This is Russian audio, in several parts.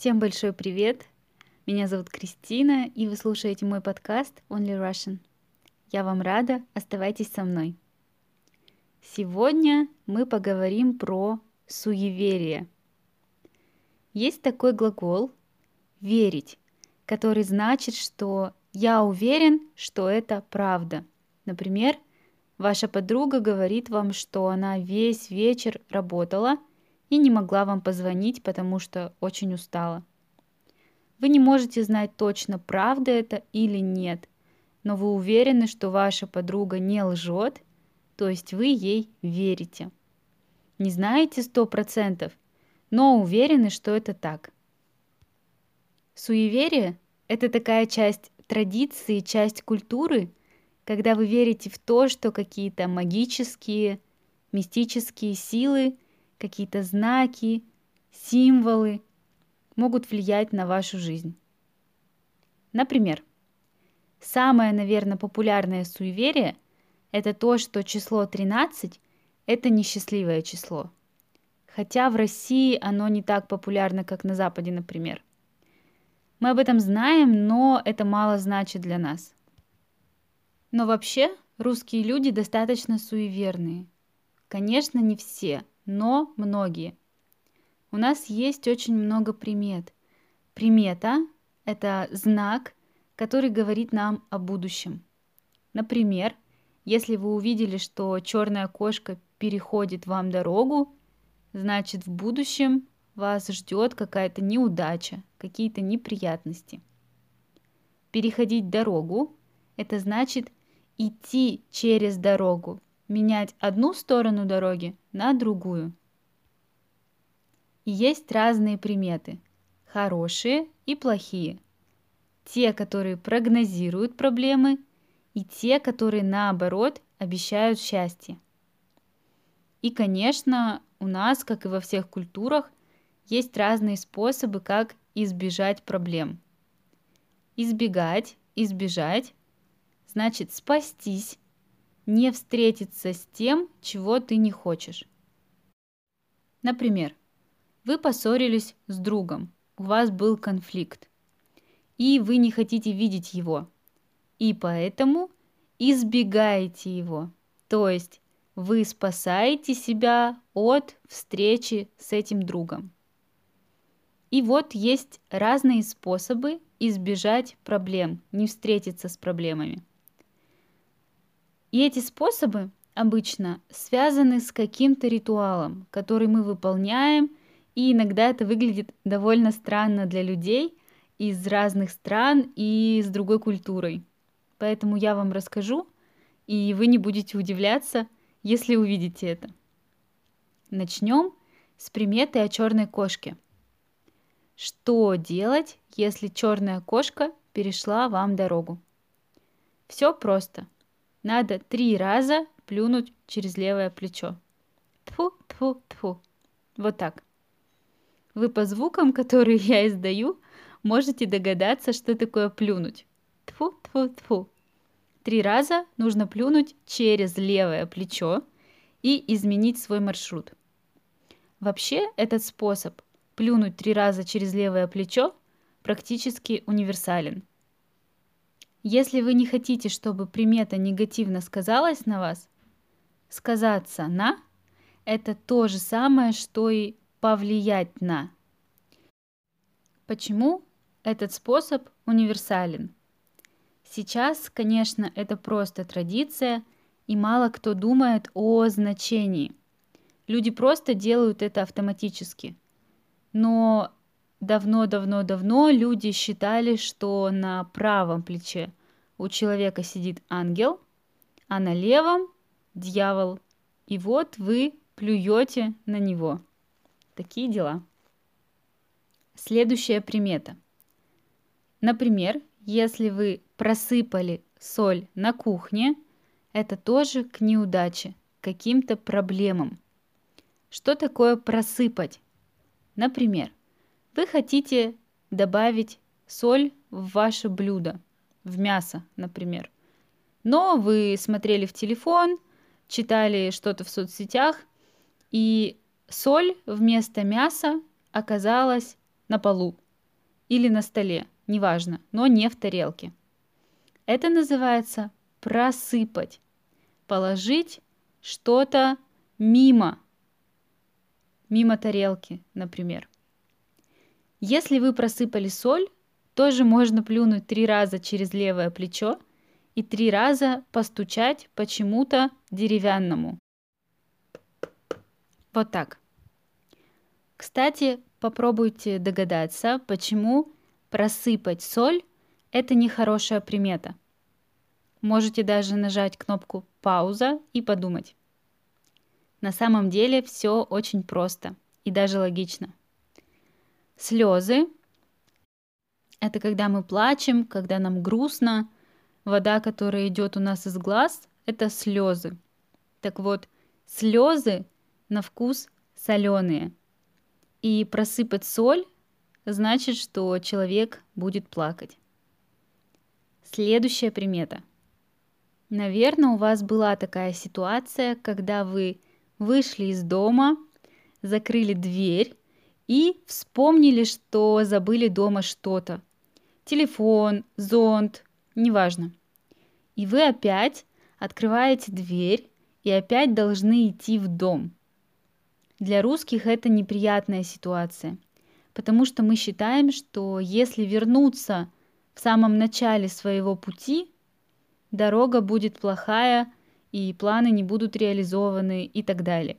Всем большой привет! Меня зовут Кристина, и вы слушаете мой подкаст Only Russian. Я вам рада, оставайтесь со мной. Сегодня мы поговорим про суеверие. Есть такой глагол «верить», который значит, что я уверен, что это правда. Например, ваша подруга говорит вам, что она весь вечер работала – и не могла вам позвонить, потому что очень устала. Вы не можете знать точно, правда это или нет, но вы уверены, что ваша подруга не лжет, то есть вы ей верите. Не знаете сто процентов, но уверены, что это так. Суеверие – это такая часть традиции, часть культуры, когда вы верите в то, что какие-то магические, мистические силы – какие-то знаки, символы могут влиять на вашу жизнь. Например, самое, наверное, популярное суеверие – это то, что число 13 – это несчастливое число. Хотя в России оно не так популярно, как на Западе, например. Мы об этом знаем, но это мало значит для нас. Но вообще русские люди достаточно суеверные. Конечно, не все – но многие. У нас есть очень много примет. Примета – это знак, который говорит нам о будущем. Например, если вы увидели, что черная кошка переходит вам дорогу, значит в будущем вас ждет какая-то неудача, какие-то неприятности. Переходить дорогу – это значит идти через дорогу, менять одну сторону дороги на другую. И есть разные приметы, хорошие и плохие. Те, которые прогнозируют проблемы, и те, которые наоборот обещают счастье. И, конечно, у нас, как и во всех культурах, есть разные способы, как избежать проблем. Избегать, избежать, значит спастись, не встретиться с тем, чего ты не хочешь. Например, вы поссорились с другом, у вас был конфликт, и вы не хотите видеть его, и поэтому избегаете его, то есть вы спасаете себя от встречи с этим другом. И вот есть разные способы избежать проблем, не встретиться с проблемами. И эти способы обычно связаны с каким-то ритуалом, который мы выполняем, и иногда это выглядит довольно странно для людей из разных стран и с другой культурой. Поэтому я вам расскажу, и вы не будете удивляться, если увидите это. Начнем с приметы о черной кошке. Что делать, если черная кошка перешла вам дорогу? Все просто – надо три раза плюнуть через левое плечо. Тфу, тфу, тфу. Вот так. Вы по звукам, которые я издаю, можете догадаться, что такое плюнуть. Тфу, тфу, тфу. Три раза нужно плюнуть через левое плечо и изменить свой маршрут. Вообще этот способ плюнуть три раза через левое плечо практически универсален. Если вы не хотите, чтобы примета негативно сказалась на вас, сказаться на – это то же самое, что и повлиять на. Почему этот способ универсален? Сейчас, конечно, это просто традиция, и мало кто думает о значении. Люди просто делают это автоматически. Но Давно-давно-давно люди считали, что на правом плече у человека сидит ангел, а на левом дьявол. И вот вы плюете на него. Такие дела. Следующая примета. Например, если вы просыпали соль на кухне, это тоже к неудаче, к каким-то проблемам. Что такое просыпать? Например, вы хотите добавить соль в ваше блюдо, в мясо, например. Но вы смотрели в телефон, читали что-то в соцсетях, и соль вместо мяса оказалась на полу, или на столе, неважно, но не в тарелке. Это называется просыпать. Положить что-то мимо. Мимо тарелки, например. Если вы просыпали соль, тоже можно плюнуть три раза через левое плечо и три раза постучать почему-то деревянному. Вот так. Кстати, попробуйте догадаться, почему просыпать соль – это нехорошая примета. Можете даже нажать кнопку «Пауза» и подумать. На самом деле все очень просто и даже логично. Слезы – это когда мы плачем, когда нам грустно. Вода, которая идет у нас из глаз – это слезы. Так вот, слезы на вкус соленые. И просыпать соль значит, что человек будет плакать. Следующая примета. Наверное, у вас была такая ситуация, когда вы вышли из дома, закрыли дверь и вспомнили, что забыли дома что-то. Телефон, зонт, неважно. И вы опять открываете дверь и опять должны идти в дом. Для русских это неприятная ситуация, потому что мы считаем, что если вернуться в самом начале своего пути, дорога будет плохая, и планы не будут реализованы и так далее.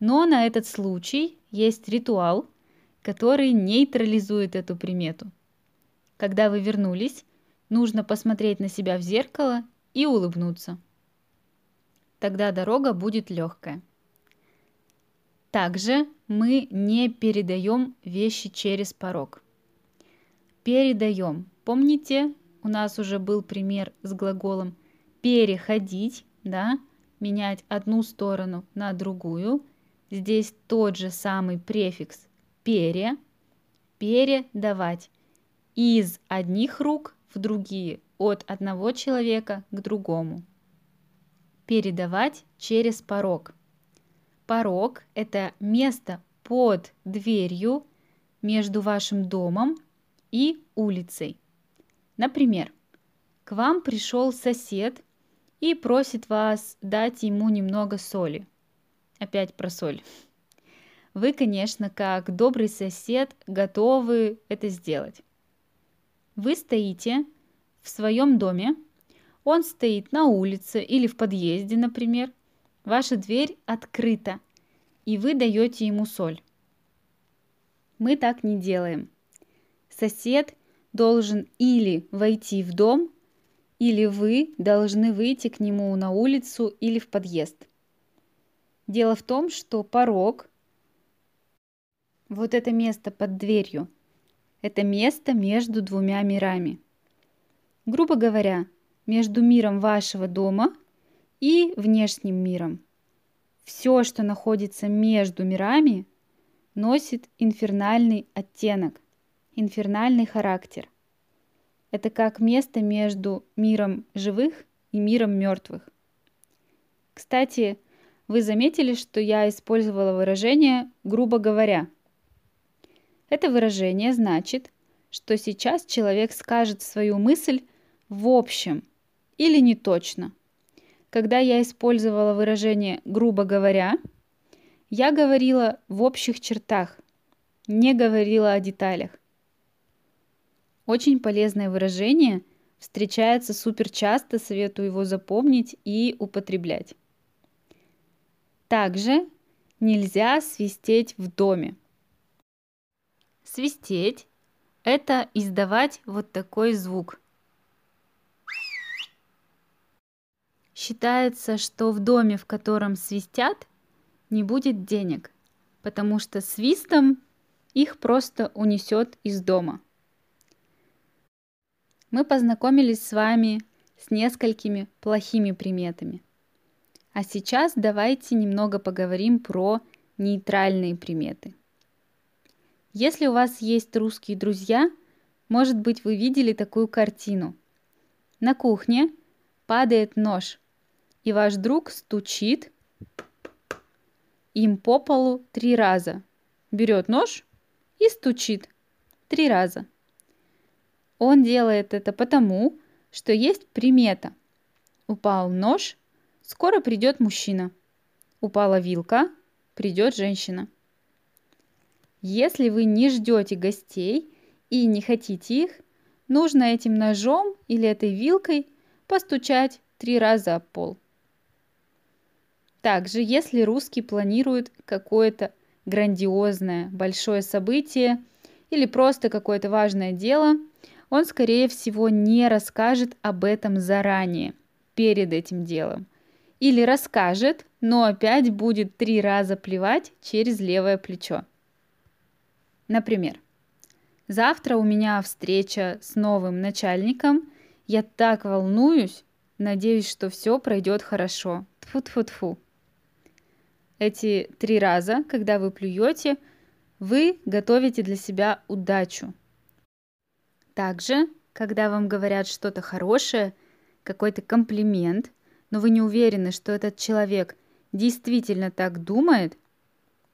Но на этот случай есть ритуал, который нейтрализует эту примету. Когда вы вернулись, нужно посмотреть на себя в зеркало и улыбнуться. Тогда дорога будет легкая. Также мы не передаем вещи через порог. Передаем. Помните, у нас уже был пример с глаголом переходить, да, менять одну сторону на другую. Здесь тот же самый префикс пере, передавать из одних рук в другие, от одного человека к другому. Передавать через порог – Порог – это место под дверью между вашим домом и улицей. Например, к вам пришел сосед и просит вас дать ему немного соли. Опять про соль. Вы, конечно, как добрый сосед, готовы это сделать. Вы стоите в своем доме, он стоит на улице или в подъезде, например – Ваша дверь открыта, и вы даете ему соль. Мы так не делаем. Сосед должен или войти в дом, или вы должны выйти к нему на улицу или в подъезд. Дело в том, что порог, вот это место под дверью, это место между двумя мирами. Грубо говоря, между миром вашего дома и внешним миром. Все, что находится между мирами, носит инфернальный оттенок, инфернальный характер. Это как место между миром живых и миром мертвых. Кстати, вы заметили, что я использовала выражение «грубо говоря». Это выражение значит, что сейчас человек скажет свою мысль в общем или не точно – когда я использовала выражение «грубо говоря», я говорила в общих чертах, не говорила о деталях. Очень полезное выражение, встречается супер часто, советую его запомнить и употреблять. Также нельзя свистеть в доме. Свистеть – это издавать вот такой звук – Считается, что в доме, в котором свистят, не будет денег, потому что свистом их просто унесет из дома. Мы познакомились с вами с несколькими плохими приметами. А сейчас давайте немного поговорим про нейтральные приметы. Если у вас есть русские друзья, может быть вы видели такую картину. На кухне падает нож – и ваш друг стучит им по полу три раза. Берет нож и стучит. три раза. Он делает это потому, что есть примета. Упал нож, скоро придет мужчина. Упала вилка, придет женщина. Если вы не ждете гостей и не хотите их, нужно этим ножом или этой вилкой постучать три раза об пол. Также, если русский планирует какое-то грандиозное, большое событие или просто какое-то важное дело, он, скорее всего, не расскажет об этом заранее, перед этим делом. Или расскажет, но опять будет три раза плевать через левое плечо. Например, завтра у меня встреча с новым начальником, я так волнуюсь, надеюсь, что все пройдет хорошо. Тфу-тфу-тфу. Эти три раза, когда вы плюете, вы готовите для себя удачу. Также, когда вам говорят что-то хорошее, какой-то комплимент, но вы не уверены, что этот человек действительно так думает,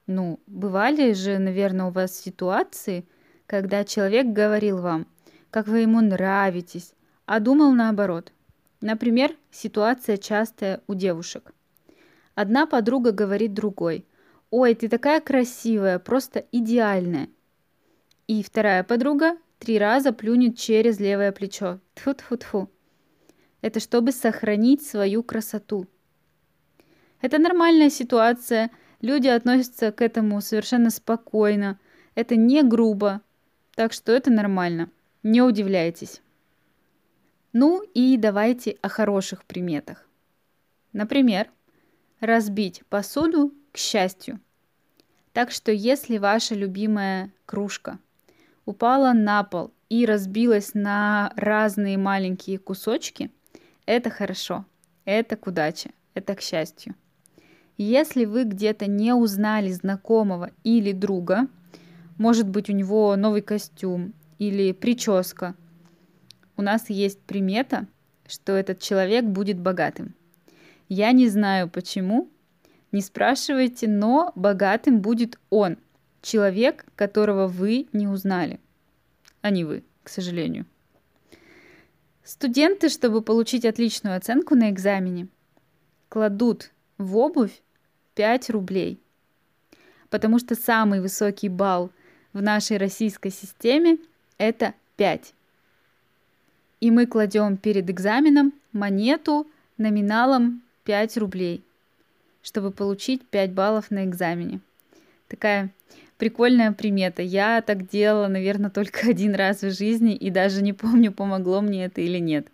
ну, бывали же, наверное, у вас ситуации, когда человек говорил вам, как вы ему нравитесь, а думал наоборот. Например, ситуация частая у девушек. Одна подруга говорит другой, «Ой, ты такая красивая, просто идеальная». И вторая подруга три раза плюнет через левое плечо. Тфу-тфу-тфу. Это чтобы сохранить свою красоту. Это нормальная ситуация, люди относятся к этому совершенно спокойно, это не грубо, так что это нормально, не удивляйтесь. Ну и давайте о хороших приметах. Например, разбить посуду к счастью. Так что если ваша любимая кружка упала на пол и разбилась на разные маленькие кусочки, это хорошо, это к удаче, это к счастью. Если вы где-то не узнали знакомого или друга, может быть у него новый костюм или прическа, у нас есть примета, что этот человек будет богатым. Я не знаю почему, не спрашивайте, но богатым будет он, человек, которого вы не узнали, а не вы, к сожалению. Студенты, чтобы получить отличную оценку на экзамене, кладут в обувь 5 рублей, потому что самый высокий балл в нашей российской системе это 5. И мы кладем перед экзаменом монету номиналом 5 рублей, чтобы получить 5 баллов на экзамене. Такая прикольная примета. Я так делала, наверное, только один раз в жизни и даже не помню, помогло мне это или нет.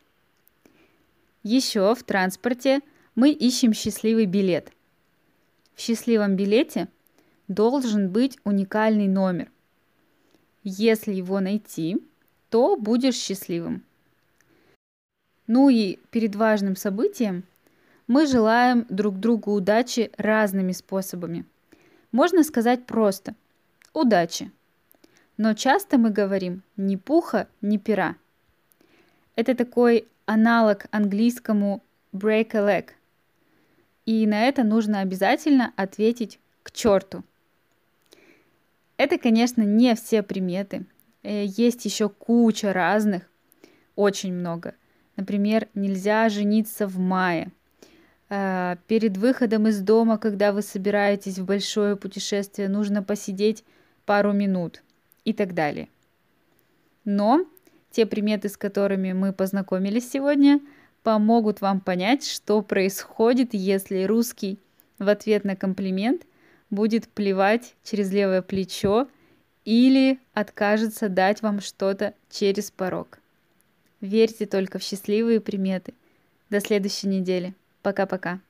Еще в транспорте мы ищем счастливый билет. В счастливом билете должен быть уникальный номер. Если его найти, то будешь счастливым. Ну и перед важным событием мы желаем друг другу удачи разными способами. Можно сказать просто «удачи». Но часто мы говорим «ни пуха, ни пера». Это такой аналог английскому break a leg. И на это нужно обязательно ответить к черту. Это, конечно, не все приметы. Э, есть еще куча разных, очень много. Например, нельзя жениться в мае – Э, перед выходом из дома, когда вы собираетесь в большое путешествие, нужно посидеть пару минут и так далее. Но те приметы, с которыми мы познакомились сегодня, помогут вам понять, что происходит, если русский в ответ на комплимент будет плевать через левое плечо или откажется дать вам что-то через порог. Верьте только в счастливые приметы. До следующей недели. Пока-пока.